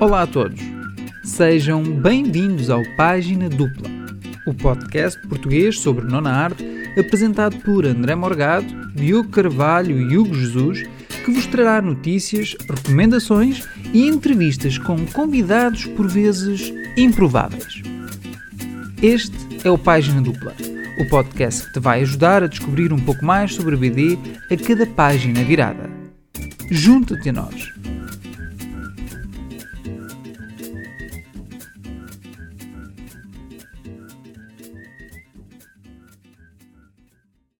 Olá a todos, sejam bem-vindos ao Página Dupla, o podcast português sobre nona arte apresentado por André Morgado, Diogo Carvalho e Hugo Jesus, que vos trará notícias, recomendações e entrevistas com convidados por vezes improváveis. Este é o Página Dupla, o podcast que te vai ajudar a descobrir um pouco mais sobre a BD a cada página virada. Junta-te a nós!